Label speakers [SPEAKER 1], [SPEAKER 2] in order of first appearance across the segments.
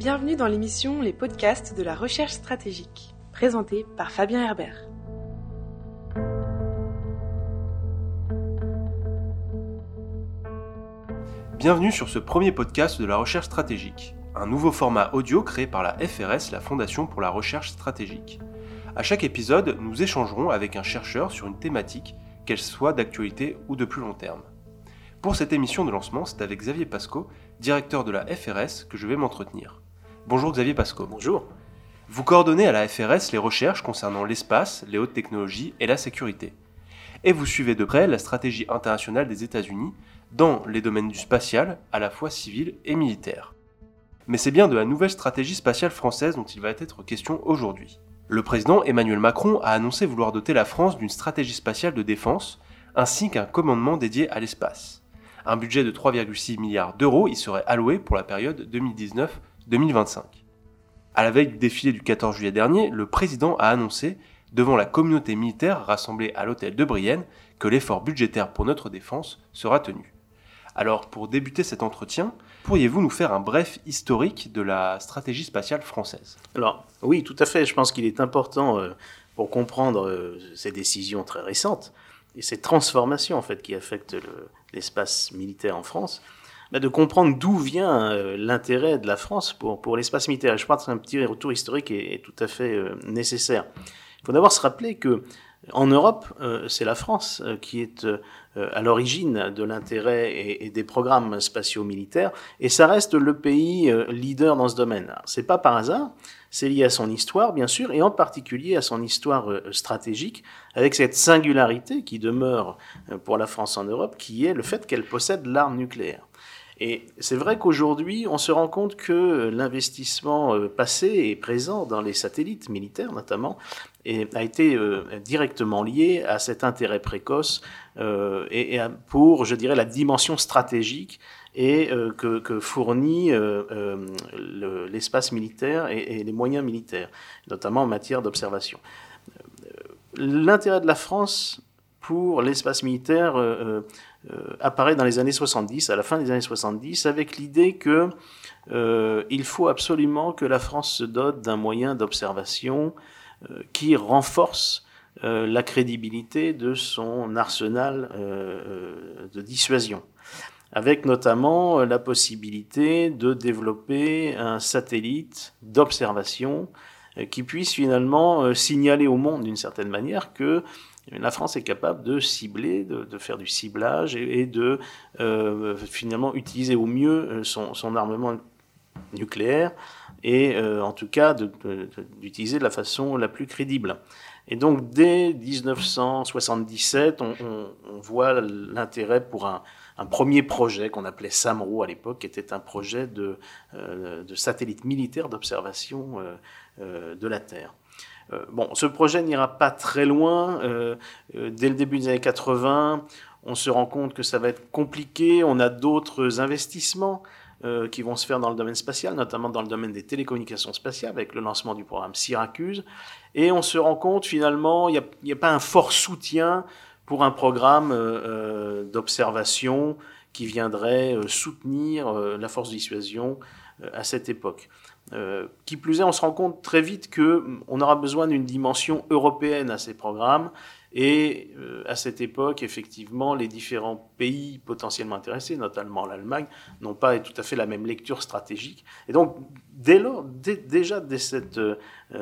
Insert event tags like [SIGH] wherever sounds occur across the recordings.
[SPEAKER 1] Bienvenue dans l'émission Les podcasts de la recherche stratégique, présentée par Fabien Herbert.
[SPEAKER 2] Bienvenue sur ce premier podcast de la recherche stratégique, un nouveau format audio créé par la FRS, la Fondation pour la recherche stratégique. À chaque épisode, nous échangerons avec un chercheur sur une thématique, qu'elle soit d'actualité ou de plus long terme. Pour cette émission de lancement, c'est avec Xavier Pasco, directeur de la FRS, que je vais m'entretenir. Bonjour Xavier Pasco.
[SPEAKER 3] Bonjour.
[SPEAKER 2] Vous coordonnez à la FRS les recherches concernant l'espace, les hautes technologies et la sécurité. Et vous suivez de près la stratégie internationale des États-Unis dans les domaines du spatial, à la fois civil et militaire. Mais c'est bien de la nouvelle stratégie spatiale française dont il va être question aujourd'hui. Le président Emmanuel Macron a annoncé vouloir doter la France d'une stratégie spatiale de défense ainsi qu'un commandement dédié à l'espace. Un budget de 3,6 milliards d'euros y serait alloué pour la période 2019-2025. À la veille du défilé du 14 juillet dernier, le président a annoncé, devant la communauté militaire rassemblée à l'hôtel de Brienne, que l'effort budgétaire pour notre défense sera tenu. Alors, pour débuter cet entretien, pourriez-vous nous faire un bref historique de la stratégie spatiale française?
[SPEAKER 3] Alors, oui, tout à fait. Je pense qu'il est important, euh, pour comprendre euh, ces décisions très récentes et ces transformations en fait qui affectent l'espace militaire en France, bah, de comprendre d'où vient euh, l'intérêt de la France pour, pour l'espace militaire. Et je pense qu'un petit retour historique est, est tout à fait nécessaire. Il faut d'abord se rappeler que en Europe, euh, c'est la France euh, qui est euh, à l'origine de l'intérêt et, des programmes spatiaux militaires, et ça reste le pays leader dans ce domaine. C'est pas par hasard, c'est lié à son histoire, bien sûr, et en particulier à son histoire stratégique, avec cette singularité qui demeure pour la France en Europe, qui est le fait qu'elle possède l'arme nucléaire. Et c'est vrai qu'aujourd'hui, on se rend compte que l'investissement passé et présent dans les satellites militaires, notamment, a été euh, directement lié à cet intérêt précoce euh, et, pour, je dirais, la dimension stratégique et euh, que, que, fournit l'espace militaire et, et, les moyens militaires, notamment en matière d'observation. L'intérêt de la France pour l'espace militaire apparaît dans les années 70, à la fin des années 70, avec l'idée que il faut absolument que la France se dote d'un moyen d'observation euh, qui renforce euh, la crédibilité de son arsenal euh, de dissuasion, avec notamment la possibilité de développer un satellite d'observation qui puisse finalement signaler au monde d'une certaine manière que la France est capable de cibler, de, faire du ciblage et, de finalement utiliser au mieux son armement nucléaire et euh, en tout cas d'utiliser de, la façon la plus crédible. Et donc dès 1977, on, voit l'intérêt pour un, premier projet qu'on appelait SAMRO à l'époque, qui était un projet de, euh, satellite militaire d'observation euh, de la Terre. Bon, ce projet n'ira pas très loin. dès le début des années 80, on se rend compte que ça va être compliqué. On a d'autres investissements. Euh, qui vont se faire dans le domaine spatial, notamment dans le domaine des télécommunications spatiales, avec le lancement du programme Syracuse. Et on se rend compte finalement, il n'y a, pas un fort soutien pour un programme euh, euh, d'observation qui viendrait soutenir la force de dissuasion à cette époque. qui plus est, on se rend compte très vite qu'on aura besoin d'une dimension européenne à ces programmes et euh, à cette époque, effectivement, les différents pays potentiellement intéressés, notamment l'Allemagne, n'ont pas tout à fait la même lecture stratégique. Et donc, dès lors, déjà dès cette, euh,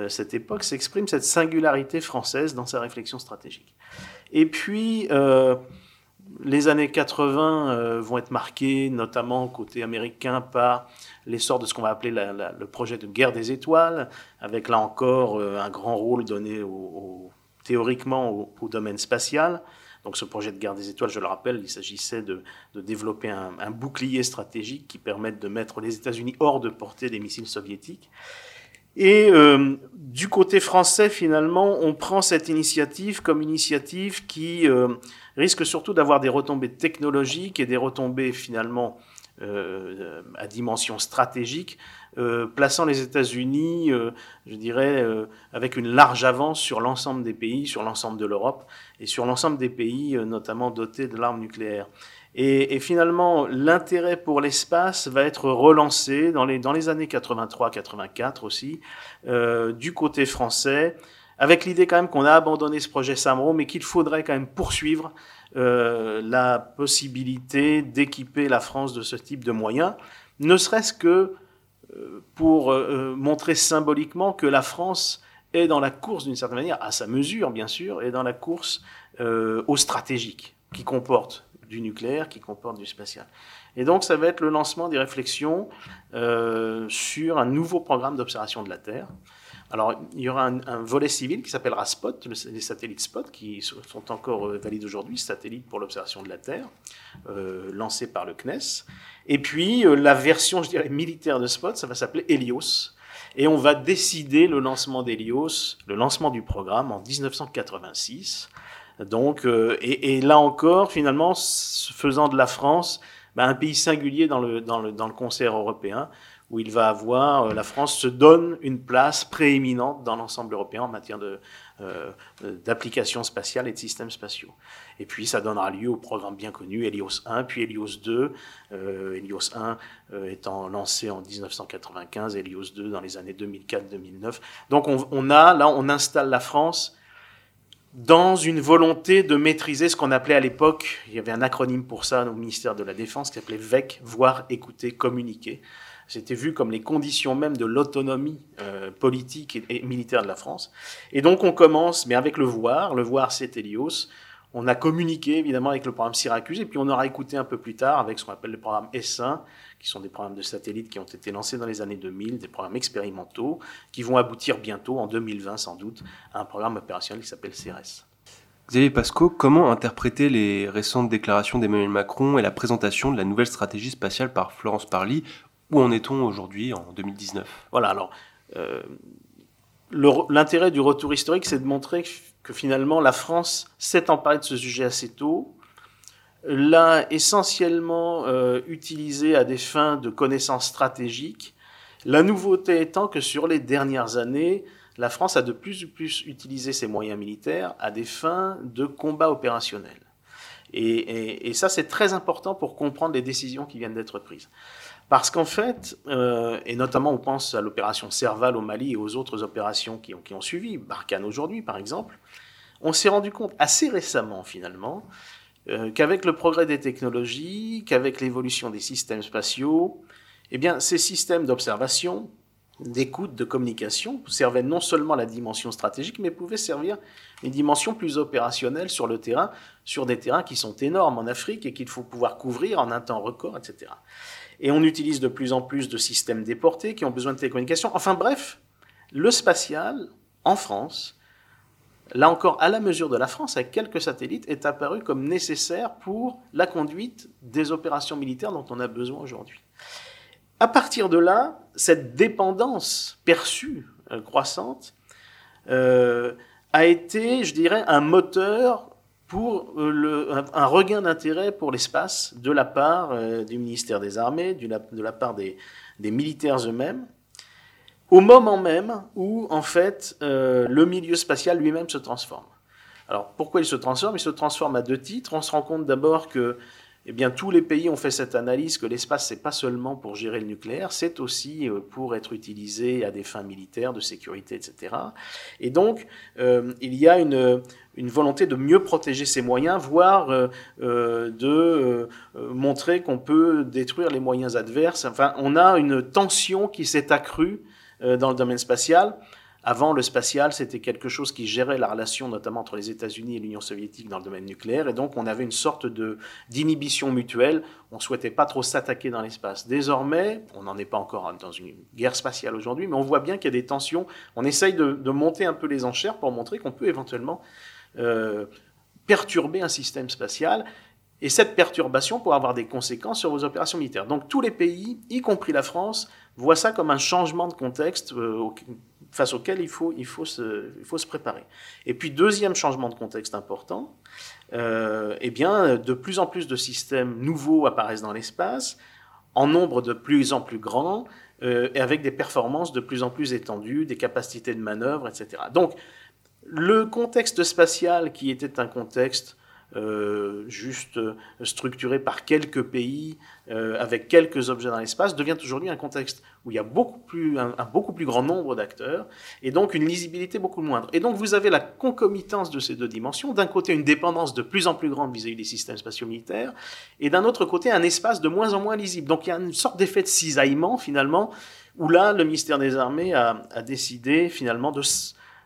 [SPEAKER 3] cette époque, s'exprime cette singularité française dans sa réflexion stratégique. Et puis, euh, les années 80 vont être marquées, notamment côté américain, par l'essor de ce qu'on va appeler le projet de guerre des étoiles, avec là encore un grand rôle donné théoriquement au, domaine spatial. Donc ce projet de guerre des étoiles, je le rappelle, il s'agissait de, développer un, bouclier stratégique qui permette de mettre les États-Unis hors de portée des missiles soviétiques. Et euh, du côté français, finalement, on prend cette initiative comme initiative qui euh, risque surtout d'avoir des retombées technologiques et des retombées finalement euh, à dimension stratégique, plaçant les États-Unis, je dirais, avec une large avance sur l'ensemble des pays, sur l'ensemble de l'Europe et sur l'ensemble des pays, notamment dotés de l'arme nucléaire. Et, finalement, l'intérêt pour l'espace va être relancé dans les, dans les années 83-84 aussi, euh, du côté français, avec l'idée quand même qu'on a abandonné ce projet Samro, mais qu'il faudrait quand même poursuivre euh, la possibilité d'équiper la France de ce type de moyens, ne serait-ce que euh, pour montrer symboliquement que la France est dans la course d'une certaine manière, à sa mesure bien sûr, est dans la course au stratégique, qui comporte du nucléaire, qui comporte du spatial. Et donc ça va être le lancement des réflexions sur un nouveau programme d'observation de la Terre. Alors, il y aura un, volet civil qui s'appellera SPOT, les satellites SPOT, qui sont encore euh, valides aujourd'hui, satellites pour l'observation de la Terre, euh, lancés par le CNES. Et puis, euh, la version, je dirais, militaire de SPOT, ça va s'appeler Helios. Et on va décider le lancement d'Helios, le lancement du programme en 1986. Donc, et, là encore, finalement, faisant de la France ben, un pays singulier dans le, dans le, dans le concert européen, où il va avoir, euh, la France se donne une place prééminente dans l'ensemble européen en matière de, euh, d'applications spatiales et de systèmes spatiaux. Et puis ça donnera lieu au programme bien connu Helios 1, puis Helios 2, euh, Helios 1 euh, étant lancé en 1995, Helios 2 dans les années 2004-2009. Donc on, on, a, là, on installe la France dans une volonté de maîtriser ce qu'on appelait à l'époque, il y avait un acronyme pour ça au ministère de la Défense qui s'appelait VEC, voir, écouter, communiquer. C'était vu comme les conditions même de l'autonomie euh, politique et, militaire de la France. Et donc on commence, mais avec le voir, le voir c'est Helios. On a communiqué évidemment avec le programme Syracuse et puis on aura écouté un peu plus tard avec ce qu'on appelle le programme S1, qui sont des programmes de satellites qui ont été lancés dans les années 2000, des programmes expérimentaux qui vont aboutir bientôt en 2020 sans doute à un programme opérationnel qui s'appelle CRS.
[SPEAKER 2] Xavier Pasco, comment interpréter les récentes déclarations d'Emmanuel Macron et la présentation de la nouvelle stratégie spatiale par Florence Parly? Où en est-on aujourd'hui en 2019
[SPEAKER 3] Voilà, alors euh, l'intérêt du retour historique, c'est de montrer que finalement la France s'est emparée de ce sujet assez tôt, l'a essentiellement euh, utilisé à des fins de connaissances stratégiques. La nouveauté étant que sur les dernières années, la France a de plus en plus utilisé ses moyens militaires à des fins de combat opérationnel. Et ça, c'est très important pour comprendre les décisions qui viennent d'être prises. Parce qu'en fait, euh, et notamment on pense à l'opération Serval au Mali et aux autres opérations qui ont, qui ont suivi, Barkhane aujourd'hui par exemple, on s'est rendu compte assez récemment finalement euh, qu'avec le progrès des technologies, qu'avec l'évolution des systèmes spatiaux, eh bien ces systèmes d'observation, d'écoute, de communication servaient non seulement la dimension stratégique, mais pouvaient servir une dimension plus opérationnelle sur le terrain, sur des terrains qui sont énormes en Afrique et qu'il faut pouvoir couvrir en un temps record, etc. Et on utilise de plus en plus de systèmes déportés qui ont besoin de télécommunications. Enfin bref, le spatial, en France, là encore à la mesure de la France, avec quelques satellites, est apparu comme nécessaire pour la conduite des opérations militaires dont on a besoin aujourd'hui. À partir de là, cette dépendance perçue, euh, croissante, euh, a été, je dirais, un moteur pour euh, un, regain d'intérêt pour l'espace de la part du ministère des Armées, de la part des, militaires eux-mêmes, au moment même où, en fait, le milieu spatial lui-même se transforme. Alors, pourquoi il se transforme? Il se transforme à deux titres. On se rend compte d'abord que eh bien, tous les pays ont fait cette analyse que l'espace, c'est pas seulement pour gérer le nucléaire, c'est aussi pour être utilisé à des fins militaires, de sécurité, etc. Et donc, il y a une, une volonté de mieux protéger ses moyens, voire euh, euh, de euh, montrer qu'on peut détruire les moyens adverses. Enfin, on a une tension qui s'est accrue dans le domaine spatial. Avant, le spatial, c'était quelque chose qui gérait la relation notamment entre les États-Unis et l'Union soviétique dans le domaine nucléaire, et donc on avait une sorte de d'inhibition mutuelle. On souhaitait pas trop s'attaquer dans l'espace. Désormais, on n'en est pas encore dans une guerre spatiale aujourd'hui, mais on voit bien qu'il y a des tensions. On essaye de, de monter un peu les enchères pour montrer qu'on peut éventuellement euh, perturber un système spatial. Et cette perturbation pourrait avoir des conséquences sur vos opérations militaires. Donc tous les pays, y compris la France, voient ça comme un changement de contexte euh, face auquel il faut, il, faut se, il faut se préparer. Et puis deuxième changement de contexte important, euh, eh bien, de plus en plus de systèmes nouveaux apparaissent dans l'espace, en nombre de plus en plus grand, et avec des performances de plus en plus étendues, des capacités de manœuvre, etc. Donc le contexte spatial, qui était un contexte euh, juste structuré par quelques pays, avec quelques objets dans l'espace, devient aujourd'hui un contexte où il y a beaucoup plus, un, beaucoup plus grand nombre d'acteurs, et donc une lisibilité beaucoup moindre. Et donc vous avez la concomitance de ces deux dimensions. D'un côté, une dépendance de plus en plus grande vis-à-vis des systèmes spatiaux militaires, et d'un autre côté, un espace de moins en moins lisible. Donc il y a une sorte d'effet de cisaillement, finalement, où là, le ministère des Armées a, a décidé finalement de,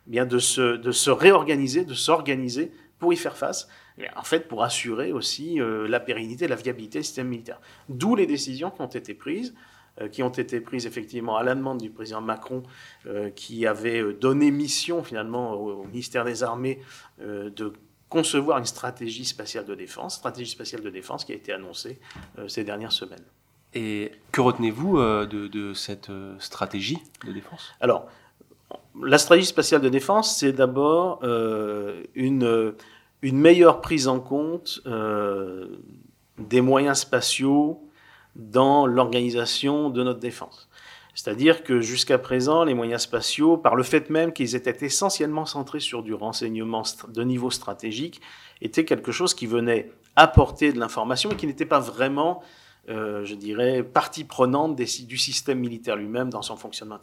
[SPEAKER 3] bien de, se, de se réorganiser, de s'organiser pour y faire face, en fait pour assurer aussi euh, la pérennité, la viabilité du système militaire. D'où les décisions qui ont été prises, euh, qui ont été prises effectivement à la demande du président Macron, euh, qui avait donné mission finalement au, ministère des Armées de concevoir une stratégie spatiale de défense, stratégie spatiale de défense qui a été annoncée ces dernières semaines.
[SPEAKER 2] Et que retenez-vous de, de, cette stratégie de défense?
[SPEAKER 3] Alors, la stratégie spatiale de défense, c'est d'abord euh, une, une meilleure prise en compte euh, des moyens spatiaux dans l'organisation de notre défense. C'est-à-dire que jusqu'à présent, les moyens spatiaux, par le fait même qu'ils étaient essentiellement centrés sur du renseignement de niveau stratégique, étaient quelque chose qui venait apporter de l'information et qui n'était pas vraiment euh, je dirais, partie prenante du système militaire lui-même dans son fonctionnement.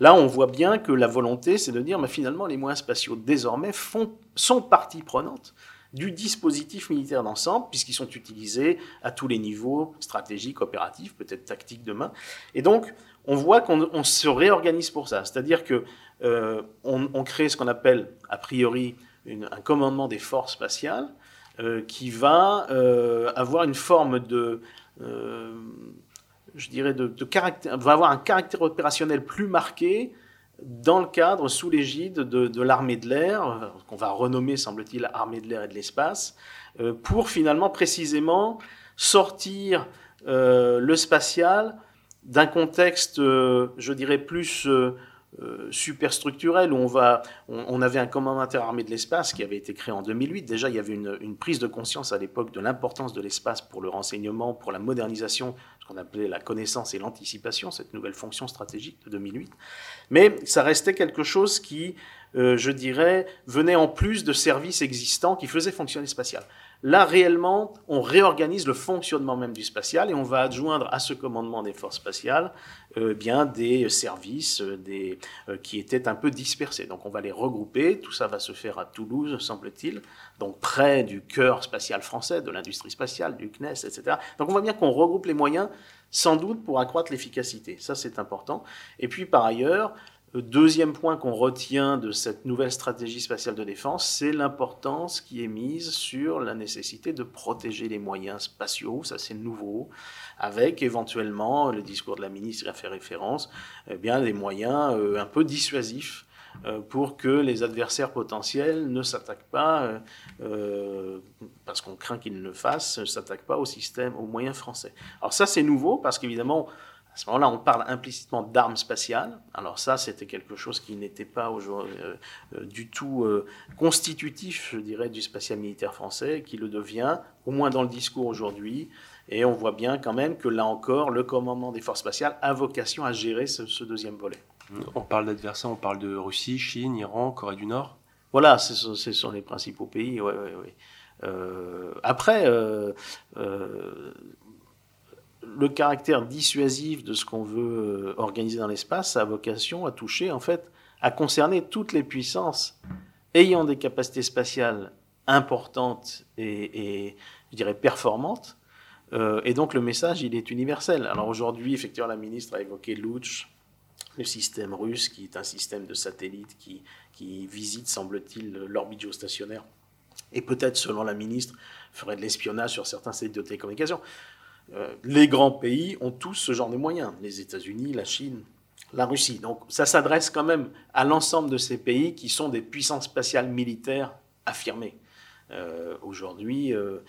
[SPEAKER 3] Là, on voit bien que la volonté, c'est de dire, mais finalement, les moyens spatiaux, désormais, font, sont partie prenante du dispositif militaire d'ensemble, puisqu'ils sont utilisés à tous les niveaux, stratégiques, opératifs, peut-être tactiques demain. Et donc, on voit qu'on se réorganise pour ça. C'est-à-dire que euh, on, crée ce qu'on appelle, a priori, un commandement des forces spatiales, euh, qui va avoir une forme de, euh, je dirais, de, caractère, va avoir un caractère opérationnel plus marqué dans le cadre, sous l'égide de, l'armée de l'air, qu'on va renommer, semble-t-il, armée de l'air et de l'espace, euh, pour finalement précisément sortir euh, le spatial d'un contexte, je dirais, plus euh, superstructurel où on, va, on, avait un commandement interarmé de l'espace qui avait été créé en 2008. Déjà, il y avait une, prise de conscience à l'époque de l'importance de l'espace pour le renseignement, pour la modernisation, ce qu'on appelait la connaissance et l'anticipation, cette nouvelle fonction stratégique de 2008. Mais ça restait quelque chose qui, euh, je dirais, venait en plus de services existants qui faisaient fonctionner spatial. Là, réellement, on réorganise le fonctionnement même du spatial et on va adjoindre à ce commandement des forces spatiales euh, bien des services euh, des, euh, qui étaient un peu dispersés. Donc on va les regrouper. Tout ça va se faire à Toulouse, semble-t-il, donc près du cœur spatial français, de l'industrie spatiale, du CNES, etc. Donc on voit bien qu'on regroupe les moyens sans doute pour accroître l'efficacité. Ça, c'est important. Et puis, par ailleurs, le deuxième point qu'on retient de cette nouvelle stratégie spatiale de défense, c'est l'importance qui est mise sur la nécessité de protéger les moyens spatiaux, ça c'est nouveau, avec éventuellement, le discours de la ministre a fait référence, eh bien, des moyens euh, un peu dissuasifs euh, pour que les adversaires potentiels ne s'attaquent pas, euh, parce qu'on craint qu'ils ne le fassent, ne s'attaquent pas au système, aux moyens français. Alors ça c'est nouveau, parce qu'évidemment, à ce moment-là, on parle implicitement d'armes spatiales. Alors ça, c'était quelque chose qui n'était pas euh, euh, du tout euh, constitutif, je dirais, du spatial militaire français, qui le devient, au moins dans le discours aujourd'hui. Et on voit bien quand même que là encore, le commandement des forces spatiales a vocation à gérer ce, deuxième volet.
[SPEAKER 2] On parle d'adversaires, on parle de Russie, Chine, Iran, Corée du Nord?
[SPEAKER 3] Voilà, ce sont, les principaux pays. Ouais, ouais, ouais. après, le caractère dissuasif de ce qu'on veut euh, organiser dans l'espace a vocation à toucher, en fait, à concerner toutes les puissances ayant des capacités spatiales importantes et, je dirais, performantes. Euh, et donc le message, il est universel. Alors aujourd'hui, effectivement, la ministre a évoqué l'Ouch, le système russe, qui est un système de satellites qui, qui visite, semble-t-il, l'orbite géostationnaire. Et peut-être, selon la ministre, ferait de l'espionnage sur certains sites de télécommunications. Euh, les grands pays ont tous ce genre de moyens, les États-Unis, la Chine, la Russie. Donc ça s'adresse quand même à l'ensemble de ces pays qui sont des puissances spatiales militaires affirmées. Euh, aujourd'hui, euh,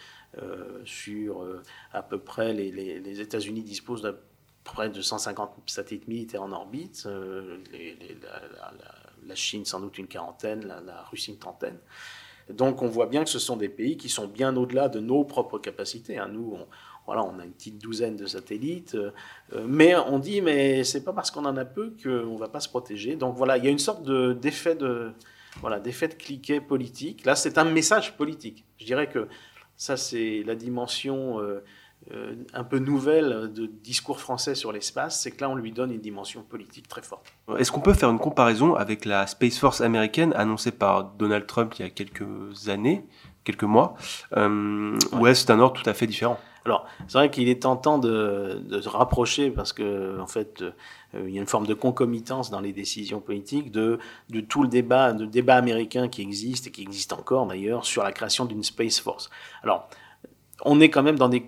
[SPEAKER 3] sur à peu près, les, États-Unis disposent de près de 150 satellites militaires en orbite, la, Chine sans doute une quarantaine, la, la Russie une trentaine. Donc on voit bien que ce sont des pays qui sont bien au-delà de nos propres capacités. Hein. Nous, on, voilà, on a une petite douzaine de satellites, euh, euh, mais on dit, mais c'est pas parce qu'on en a peu qu'on va pas se protéger. Donc voilà, il y a une sorte d'effet de, voilà, d'effets de cliquet politique. Là, c'est un message politique. Je dirais que ça, c'est la dimension euh, euh, un peu nouvelle de discours français sur l'espace, c'est que là, on lui donne une dimension politique très forte.
[SPEAKER 2] Est-ce qu'on peut faire une comparaison avec la Space Force américaine annoncée par Donald Trump il y a quelques années, quelques mois, euh, ou est-ce un ordre tout à fait différent?
[SPEAKER 3] Alors, c'est vrai qu'il est tentant de, de, se rapprocher parce que, en fait, euh, il y a une forme de concomitance dans les décisions politiques de, tout le débat, américain qui existe et qui existe encore d'ailleurs sur la création d'une Space Force. Alors, on est quand même dans des.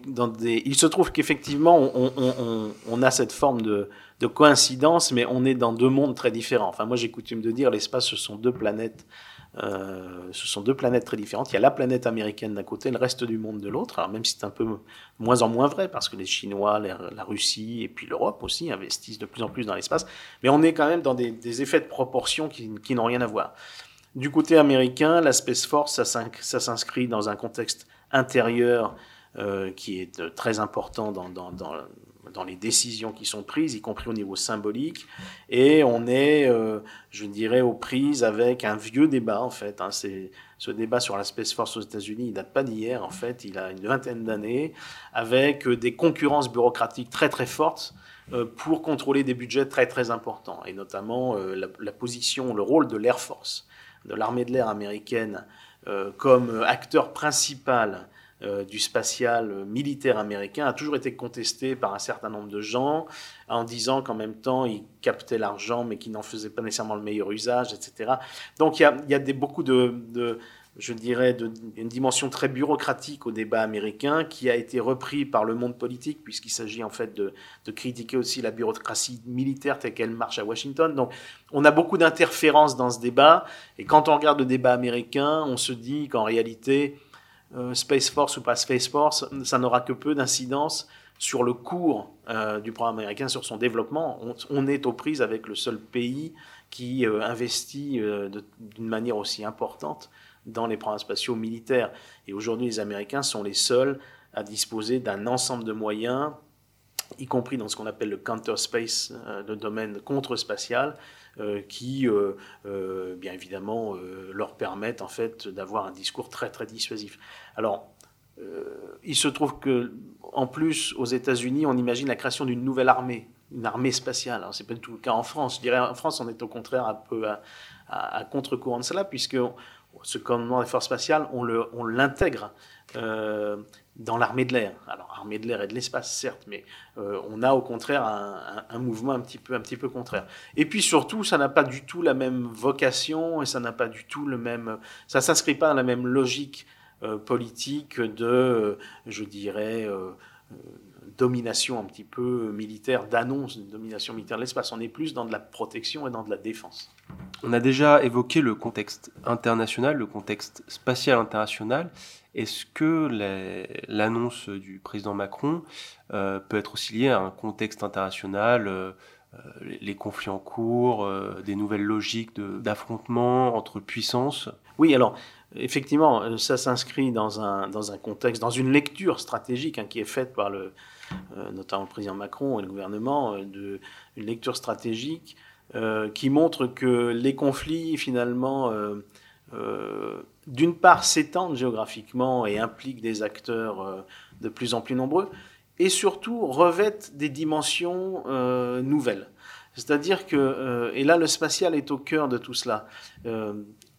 [SPEAKER 3] Il se trouve qu'effectivement, on, a cette forme de, de, coïncidence, mais on est dans deux mondes très différents. Enfin, moi, j'ai coutume de dire, l'espace, ce sont deux planètes. Euh, ce sont deux planètes très différentes. Il y a la planète américaine d'un côté, le reste du monde de l'autre. Alors même si c'est un peu moins en moins vrai, parce que les Chinois, la Russie et puis l'Europe aussi investissent de plus en plus dans l'espace, mais on est quand même dans des, effets de proportion qui, n'ont rien à voir. Du côté américain, la Space Force, ça s'inscrit dans un contexte intérieur euh, qui est euh, très important dans, dans, les décisions qui sont prises, y compris au niveau symbolique. Et on est, euh, je dirais, aux prises avec un vieux débat, en fait. Hein. C'est, ce débat sur la Space Force aux États-Unis, il date pas d'hier, en fait. Il a une vingtaine d'années, avec des concurrences bureaucratiques très, très fortes pour contrôler des budgets très, très importants. Et notamment la, position, le rôle de l'Air Force, de l'armée de l'air américaine, comme acteur principal euh, du spatial militaire américain a toujours été contesté par un certain nombre de gens en disant qu'en même temps, ils captaient l'argent mais qu'ils n'en faisaient pas nécessairement le meilleur usage, etc. Donc il y a, beaucoup de, je dirais, une dimension très bureaucratique au débat américain qui a été repris par le monde politique, puisqu'il s'agit en fait de, de, critiquer aussi la bureaucratie militaire telle qu'elle marche à Washington. Donc on a beaucoup d'interférences dans ce débat, et quand on regarde le débat américain, on se dit qu'en réalité, euh, Space Force ou pas Space Force, ça n'aura que peu d'incidence sur le cours euh, du programme américain, sur son développement. On, est aux prises avec le seul pays qui euh, investit d'une manière aussi importante dans les programmes spatiaux militaires. Et aujourd'hui, les Américains sont les seuls à disposer d'un ensemble de moyens, y compris dans ce qu'on appelle le counter space, le domaine contre-spatial, euh, qui, euh, euh, bien évidemment, leur permettent en fait d'avoir un discours très très dissuasif. Alors, il se trouve que, en plus, aux États-Unis, on imagine la création d'une nouvelle armée, une armée spatiale. Alors, c'est pas du tout le cas en France. Je dirais en France, on est au contraire un peu à, contre-courant de cela, puisque ce commandement des forces spatiales, on l'intègre euh, dans l'armée de l'air. Alors, armée de l'air et de l'espace, certes, mais euh, on a au contraire un, mouvement un petit, peu, un petit peu contraire. Et puis surtout, ça n'a pas du tout la même vocation et ça n'a pas du tout le même. Ça s'inscrit pas dans la même logique euh, politique de, euh, je dirais, domination un petit peu militaire, d'annonce de domination militaire de l'espace. On est plus dans de la protection et dans de la défense.
[SPEAKER 2] On a déjà évoqué le contexte international, le contexte spatial international. Est-ce que l'annonce du président Macron euh, peut être aussi liée à un contexte international, euh, les conflits en cours, euh, des nouvelles logiques d'affrontement entre puissances?
[SPEAKER 3] Oui, alors effectivement, ça s'inscrit dans un, dans un contexte, dans une lecture stratégique hein, qui est faite par le, euh, notamment le président Macron et le gouvernement, euh, une lecture stratégique euh, qui montre que les conflits, finalement, d'une part, s'étendent géographiquement et impliquent des acteurs de plus en plus nombreux, et surtout revêtent des dimensions nouvelles. C'est-à-dire que, et là le spatial est au cœur de tout cela,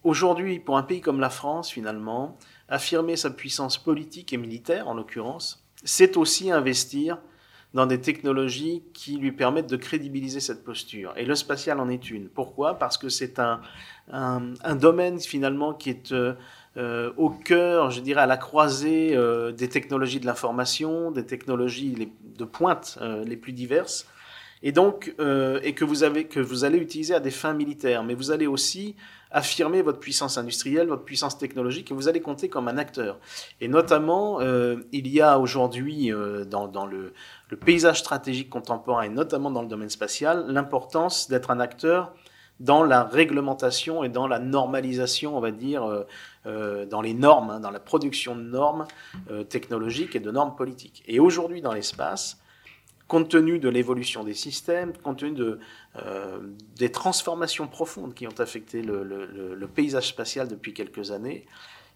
[SPEAKER 3] aujourd'hui pour un pays comme la France finalement, affirmer sa puissance politique et militaire en l'occurrence, c'est aussi investir dans des technologies qui lui permettent de crédibiliser cette posture. Et le spatial en est une. Pourquoi? Parce que c'est un, un, domaine finalement qui est euh, euh, au cœur, je dirais, à la croisée euh, des technologies de l'information, des technologies de pointe les plus diverses, et donc et que vous avez que vous allez utiliser à des fins militaires, mais vous allez aussi affirmer votre puissance industrielle, votre puissance technologique, et vous allez compter comme un acteur. Et notamment, euh, il y a aujourd'hui euh, dans, le, paysage stratégique contemporain, et notamment dans le domaine spatial, l'importance d'être un acteur dans la réglementation et dans la normalisation, on va dire, euh, dans les normes, hein, dans la production de normes technologiques et de normes politiques. Et aujourd'hui, dans l'espace, compte tenu de l'évolution des systèmes, compte tenu euh, des transformations profondes qui ont affecté le, paysage spatial depuis quelques années,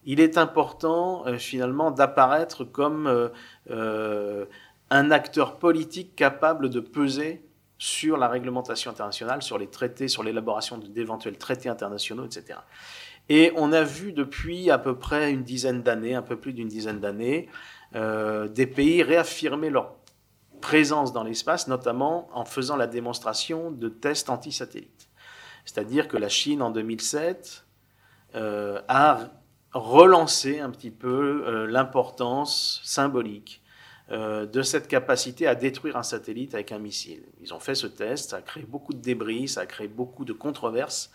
[SPEAKER 3] il est important euh, finalement d'apparaître comme euh, un acteur politique capable de peser sur la réglementation internationale, sur les traités, sur l'élaboration d'éventuels traités internationaux, etc. Et on a vu depuis à peu près une dizaine d'années, un peu plus d'une dizaine d'années, des pays réaffirmer leur présence dans l'espace, notamment en faisant la démonstration de tests anti-satellites. C'est-à-dire que la Chine, en 2007, euh, a relancé un petit peu euh, l'importance symbolique euh, de cette capacité à détruire un satellite avec un missile. Ils ont fait ce test, ça a créé beaucoup de débris, ça a créé beaucoup de controverses.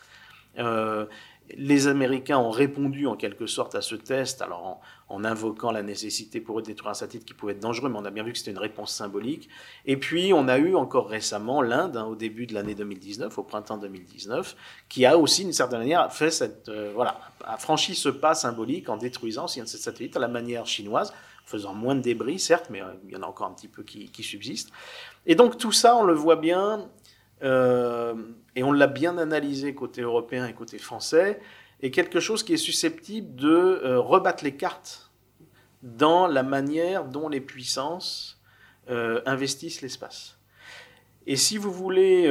[SPEAKER 3] Les Américains ont répondu en quelque sorte à ce test, alors en, invoquant la nécessité pour eux de détruire un satellite qui pouvait être dangereux, mais on a bien vu que c'était une réponse symbolique. Et puis on a eu encore récemment l'Inde, hein, au début de l'année 2019, au printemps 2019, qui a aussi, d'une certaine manière, fait cette, euh, voilà, a franchi ce pas symbolique en détruisant ce satellite à la manière chinoise, faisant moins de débris, certes, mais euh, il y en a encore un petit peu qui, qui subsistent. Et donc tout ça, on le voit bien, et on l'a bien analysé côté européen et côté français, est quelque chose qui est susceptible de euh, rebattre les cartes dans la manière dont les puissances euh, investissent l'espace. Et si vous voulez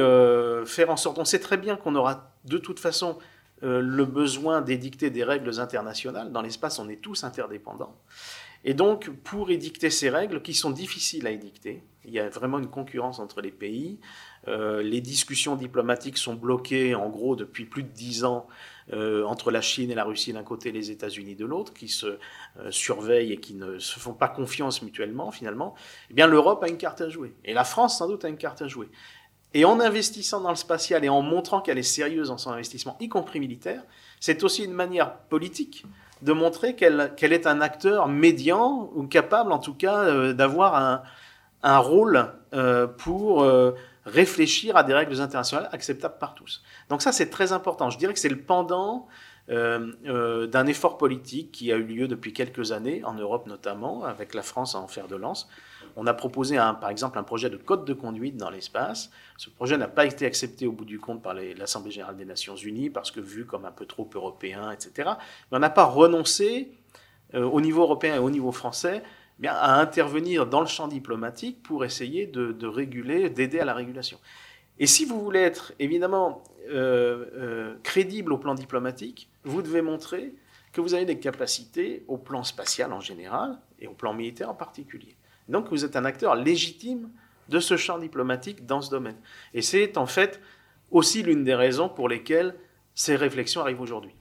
[SPEAKER 3] faire en sorte, on sait très bien qu'on aura de toute façon le besoin d'édicter des règles internationales. Dans l'espace, on est tous interdépendants. Et donc, pour édicter ces règles, qui sont difficiles à édicter, il y a vraiment une concurrence entre les pays, euh, les discussions diplomatiques sont bloquées, en gros, depuis plus de dix ans, euh, entre la Chine et la Russie d'un côté et les États-Unis de l'autre, qui se euh, surveillent et qui ne se font pas confiance mutuellement, finalement. Eh bien, l'Europe a une carte à jouer. Et la France, sans doute, a une carte à jouer. Et en investissant dans le spatial et en montrant qu'elle est sérieuse dans son investissement, y compris militaire, c'est aussi une manière politique de montrer qu'elle est un acteur médian ou capable, en tout cas, d'avoir un, un, rôle pour réfléchir à des règles internationales acceptables par tous. Donc ça, c'est très important. Je dirais que c'est le pendant euh, euh, d'un effort politique qui a eu lieu depuis quelques années, en Europe notamment, avec la France en fer de lance. On a proposé, par exemple, un projet de code de conduite dans l'espace. Ce projet n'a pas été accepté au bout du compte par l'Assemblée générale des Nations unies parce que vu comme un peu trop européen, etc. Mais on n'a pas renoncé euh, au niveau européen et au niveau français bien, à intervenir dans le champ diplomatique pour essayer de, réguler, d'aider à la régulation. Et si vous voulez être évidemment crédible au plan diplomatique, vous devez montrer que vous avez des capacités au plan spatial en général et au plan militaire en particulier. Donc vous êtes un acteur légitime de ce champ diplomatique dans ce domaine. Et c'est en fait aussi l'une des raisons pour lesquelles ces réflexions arrivent aujourd'hui.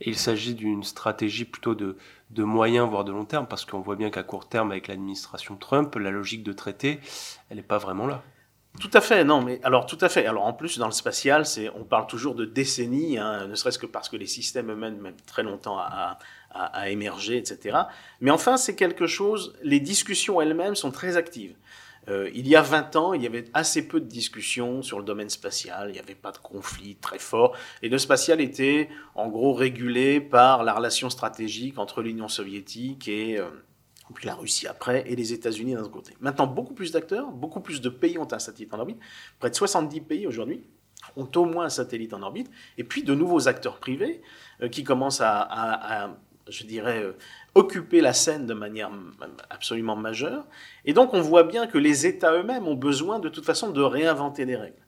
[SPEAKER 2] Il s'agit d'une stratégie plutôt de, de moyen, voire de long terme, parce qu'on voit bien qu'à court terme, avec l'administration Trump, la logique de traité, elle n'est pas vraiment là.
[SPEAKER 3] Tout à fait, non, mais alors tout à fait. Alors en plus, dans le spatial, on parle toujours de décennies, hein, ne serait-ce que parce que les systèmes eux-mêmes mettent très longtemps à, émerger, etc. Mais enfin, c'est quelque chose, les discussions elles-mêmes sont très actives. Euh, il y a 20 ans, il y avait assez peu de discussions sur le domaine spatial, il n'y avait pas de conflit très fort, et le spatial était en gros régulé par la relation stratégique entre l'Union soviétique et euh, puis la Russie après, et les États-Unis d'un autre côté. Maintenant, beaucoup plus d'acteurs, beaucoup plus de pays ont un satellite en orbite, près de 70 pays aujourd'hui ont au moins un satellite en orbite, et puis de nouveaux acteurs privés euh, qui commencent à, je dirais, euh, occuper la scène de manière absolument majeure. Et donc on voit bien que les États eux-mêmes ont besoin de toute façon de réinventer des règles.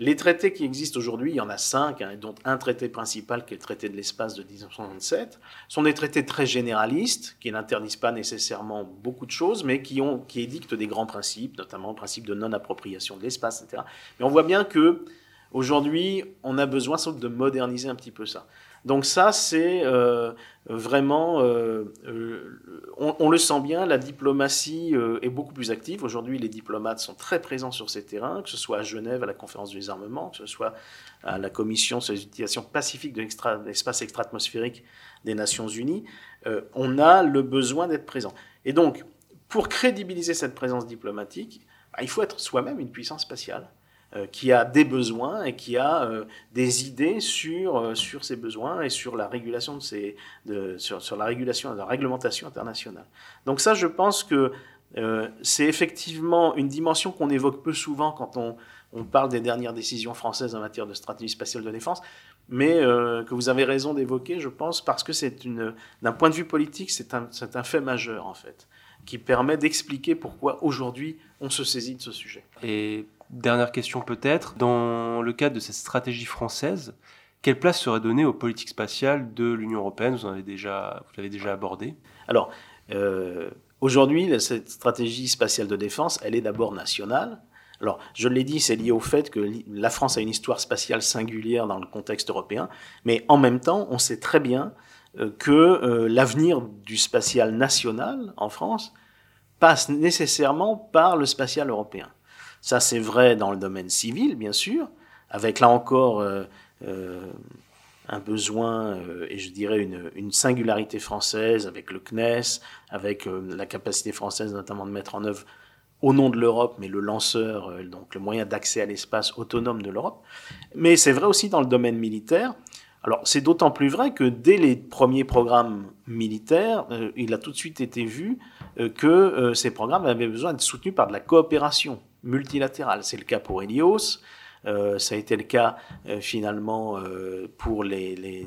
[SPEAKER 3] Les traités qui existent aujourd'hui, il y en a cinq, hein, dont un traité principal qui est le traité de l'espace de 1967, sont des traités très généralistes, qui n'interdisent pas nécessairement beaucoup de choses, mais qui, ont, édictent des grands principes, notamment le principe de non-appropriation de l'espace, etc. Mais on voit bien que aujourd'hui, on a besoin de moderniser un petit peu ça. Donc ça, c'est euh, vraiment, euh, euh, on, le sent bien, la diplomatie est beaucoup plus active. Aujourd'hui, les diplomates sont très présents sur ces terrains, que ce soit à Genève, à la conférence des armements, que ce soit à la commission sur les utilisations pacifiques de l'espace extra-atmosphérique des Nations Unies. On a le besoin d'être présent. Et donc, pour crédibiliser cette présence diplomatique, bah, il faut être soi-même une puissance spatiale. Euh, qui a des besoins et qui a euh, des idées sur, euh, sur ses besoins et sur la régulation de ces, de, sur, la régulation, la réglementation internationale. Donc ça, je pense que c'est effectivement une dimension qu'on évoque peu souvent quand on, on, parle des dernières décisions françaises en matière de stratégie spatiale de défense, mais que vous avez raison d'évoquer, je pense, parce que c'est une, d'un point de vue politique, c'est un, un fait majeur en fait qui permet d'expliquer pourquoi aujourd'hui on se saisit de ce sujet.
[SPEAKER 2] Et dernière question peut-être, dans le cadre de cette stratégie française, quelle place serait donnée aux politiques spatiales de l'Union européenne? Vous l'avez déjà, l'avez déjà abordé.
[SPEAKER 3] Alors, euh, aujourd'hui, cette stratégie spatiale de défense, elle est d'abord nationale. Alors, je l'ai dit, c'est lié au fait que la France a une histoire spatiale singulière dans le contexte européen, mais en même temps, on sait très bien euh, que euh, l'avenir du spatial national en France passe nécessairement par le spatial européen. Ça, c'est vrai dans le domaine civil, bien sûr, avec là encore euh, un besoin et je dirais une, une, singularité française avec le CNES, avec la capacité française notamment de mettre en œuvre au nom de l'Europe, mais le lanceur, donc le moyen d'accès à l'espace autonome de l'Europe. Mais c'est vrai aussi dans le domaine militaire. Alors c'est d'autant plus vrai que dès les premiers programmes militaires, euh, il a tout de suite été vu euh, que euh, ces programmes avaient besoin d'être soutenus par de la coopération multilatérale. C'est le cas pour Helios, ça a été le cas finalement pour les,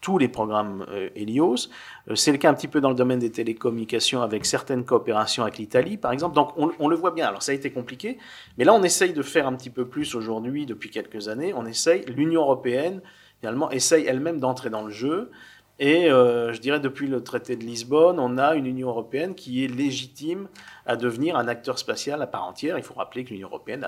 [SPEAKER 3] tous les programmes Helios. c'est le cas un petit peu dans le domaine des télécommunications avec certaines coopérations avec l'Italie, par exemple. Donc on, on, le voit bien. Alors ça a été compliqué, mais là on essaye de faire un petit peu plus aujourd'hui, depuis quelques années. On essaye, l'Union européenne finalement, essaye elle-même d'entrer dans le jeu. Et euh, je dirais, depuis le traité de Lisbonne, on a une Union européenne qui est légitime à devenir un acteur spatial à part entière. Il faut rappeler que l'Union européenne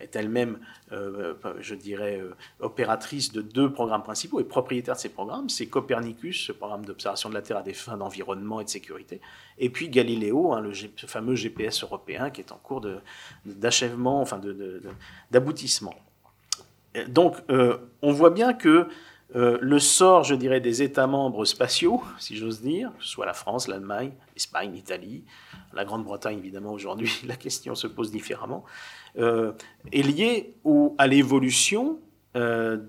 [SPEAKER 3] est elle-même, euh, je dirais, euh, opératrice de deux programmes principaux et propriétaire de ces programmes. C'est Copernicus, ce programme d'observation de la Terre à des fins d'environnement et de sécurité, et puis Galileo, hein, le fameux GPS européen qui est en cours d'achèvement, enfin d'aboutissement. Donc, euh, on voit bien que euh, le sort, je dirais, des États membres spatiaux, si j'ose dire, soit la France, l'Allemagne, l'Espagne, l'Italie, la Grande-Bretagne, évidemment, aujourd'hui, [LAUGHS] la question se pose différemment, euh, est lié à l'évolution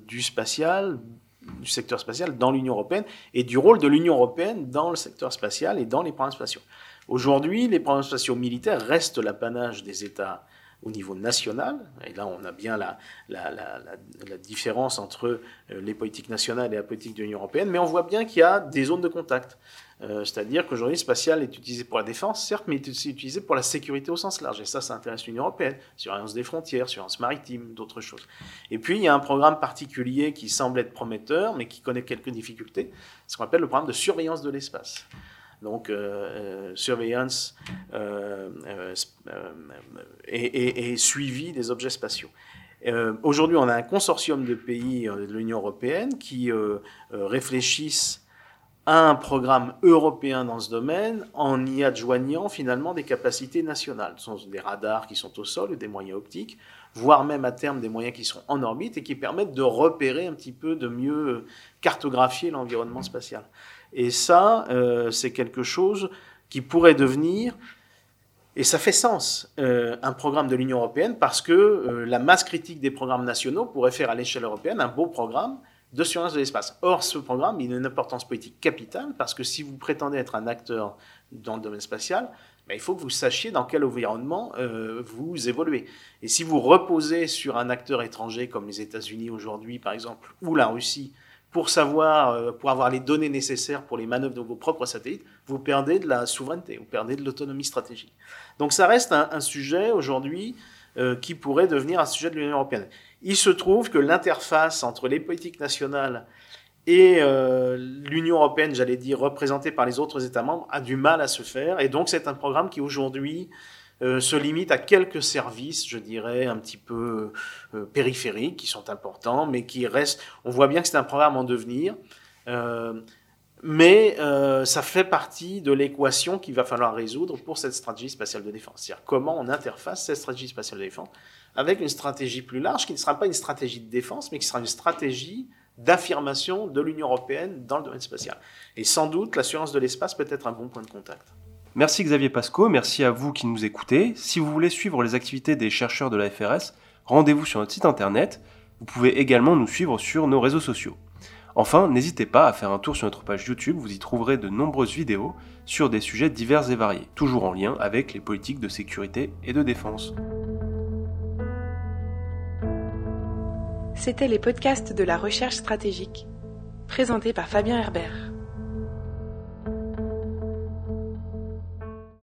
[SPEAKER 3] du spatial, du secteur spatial dans l'Union européenne et du rôle de l'Union européenne dans le secteur spatial et dans les programmes spatiaux. Aujourd'hui, les programmes spatiaux militaires restent l'apanage des États au niveau national. Et là, on a bien la, la, différence entre euh, les politiques nationales et la politique de l'Union européenne, mais on voit bien qu'il y a des zones de contact. Euh, c'est-à-dire qu'aujourd'hui, le spatial est utilisé pour la défense, certes, mais il est aussi utilisé pour la sécurité au sens large. Et ça, ça intéresse l'Union européenne, surveillance des frontières, surveillance maritime, d'autres choses. Et puis, il y a un programme particulier qui semble être prometteur, mais qui connaît quelques difficultés, ce qu'on appelle le programme de surveillance de l'espace donc euh, euh, surveillance euh, et, suivi des objets spatiaux. Aujourd'hui, on a un consortium de pays de l'Union européenne qui réfléchissent à un programme européen dans ce domaine en y adjoignant finalement des capacités nationales. Ce sont des radars qui sont au sol ou des moyens optiques, voire même à terme des moyens qui sont en orbite et qui permettent de repérer un petit peu, de mieux cartographier l'environnement spatial. Et ça, euh, c'est quelque chose qui pourrait devenir, et ça fait sens, euh, un programme de l'Union européenne parce que euh, la masse critique des programmes nationaux pourrait faire à l'échelle européenne un beau programme de surveillance de l'espace. Or, ce programme, il a une importance politique capitale parce que si vous prétendez être un acteur dans le domaine spatial, ben, il faut que vous sachiez dans quel environnement vous évoluez. Et si vous reposez sur un acteur étranger comme les États-Unis aujourd'hui, par exemple, ou la Russie, pour savoir, euh, pour avoir les données nécessaires pour les manœuvres de vos propres satellites, vous perdez de la souveraineté, vous perdez de l'autonomie stratégique. Donc ça reste un, sujet aujourd'hui euh, qui pourrait devenir un sujet de l'Union européenne. Il se trouve que l'interface entre les politiques nationales et euh, l'Union européenne, j'allais dire, représentée par les autres États membres, a du mal à se faire. Et donc c'est un programme qui aujourd'hui euh, se limite à quelques services, je dirais, un petit peu euh, périphériques, qui sont importants, mais qui restent... On voit bien que c'est un programme en devenir, euh, mais ça fait partie de l'équation qu'il va falloir résoudre pour cette stratégie spatiale de défense. C'est-à-dire comment on interface cette stratégie spatiale de défense avec une stratégie plus large, qui ne sera pas une stratégie de défense, mais qui sera une stratégie d'affirmation de l'Union européenne dans le domaine spatial. Et sans doute, l'assurance de l'espace peut être un bon point de contact.
[SPEAKER 2] Merci Xavier Pasco, merci à vous qui nous écoutez. Si vous voulez suivre les activités des chercheurs de la FRS, rendez-vous sur notre site internet. Vous pouvez également nous suivre sur nos réseaux sociaux. Enfin, n'hésitez pas à faire un tour sur notre page YouTube, vous y trouverez de nombreuses vidéos sur des sujets divers et variés, toujours en lien avec les politiques de sécurité et de défense.
[SPEAKER 1] C'était les podcasts de la recherche stratégique, présentés par Fabien Herbert.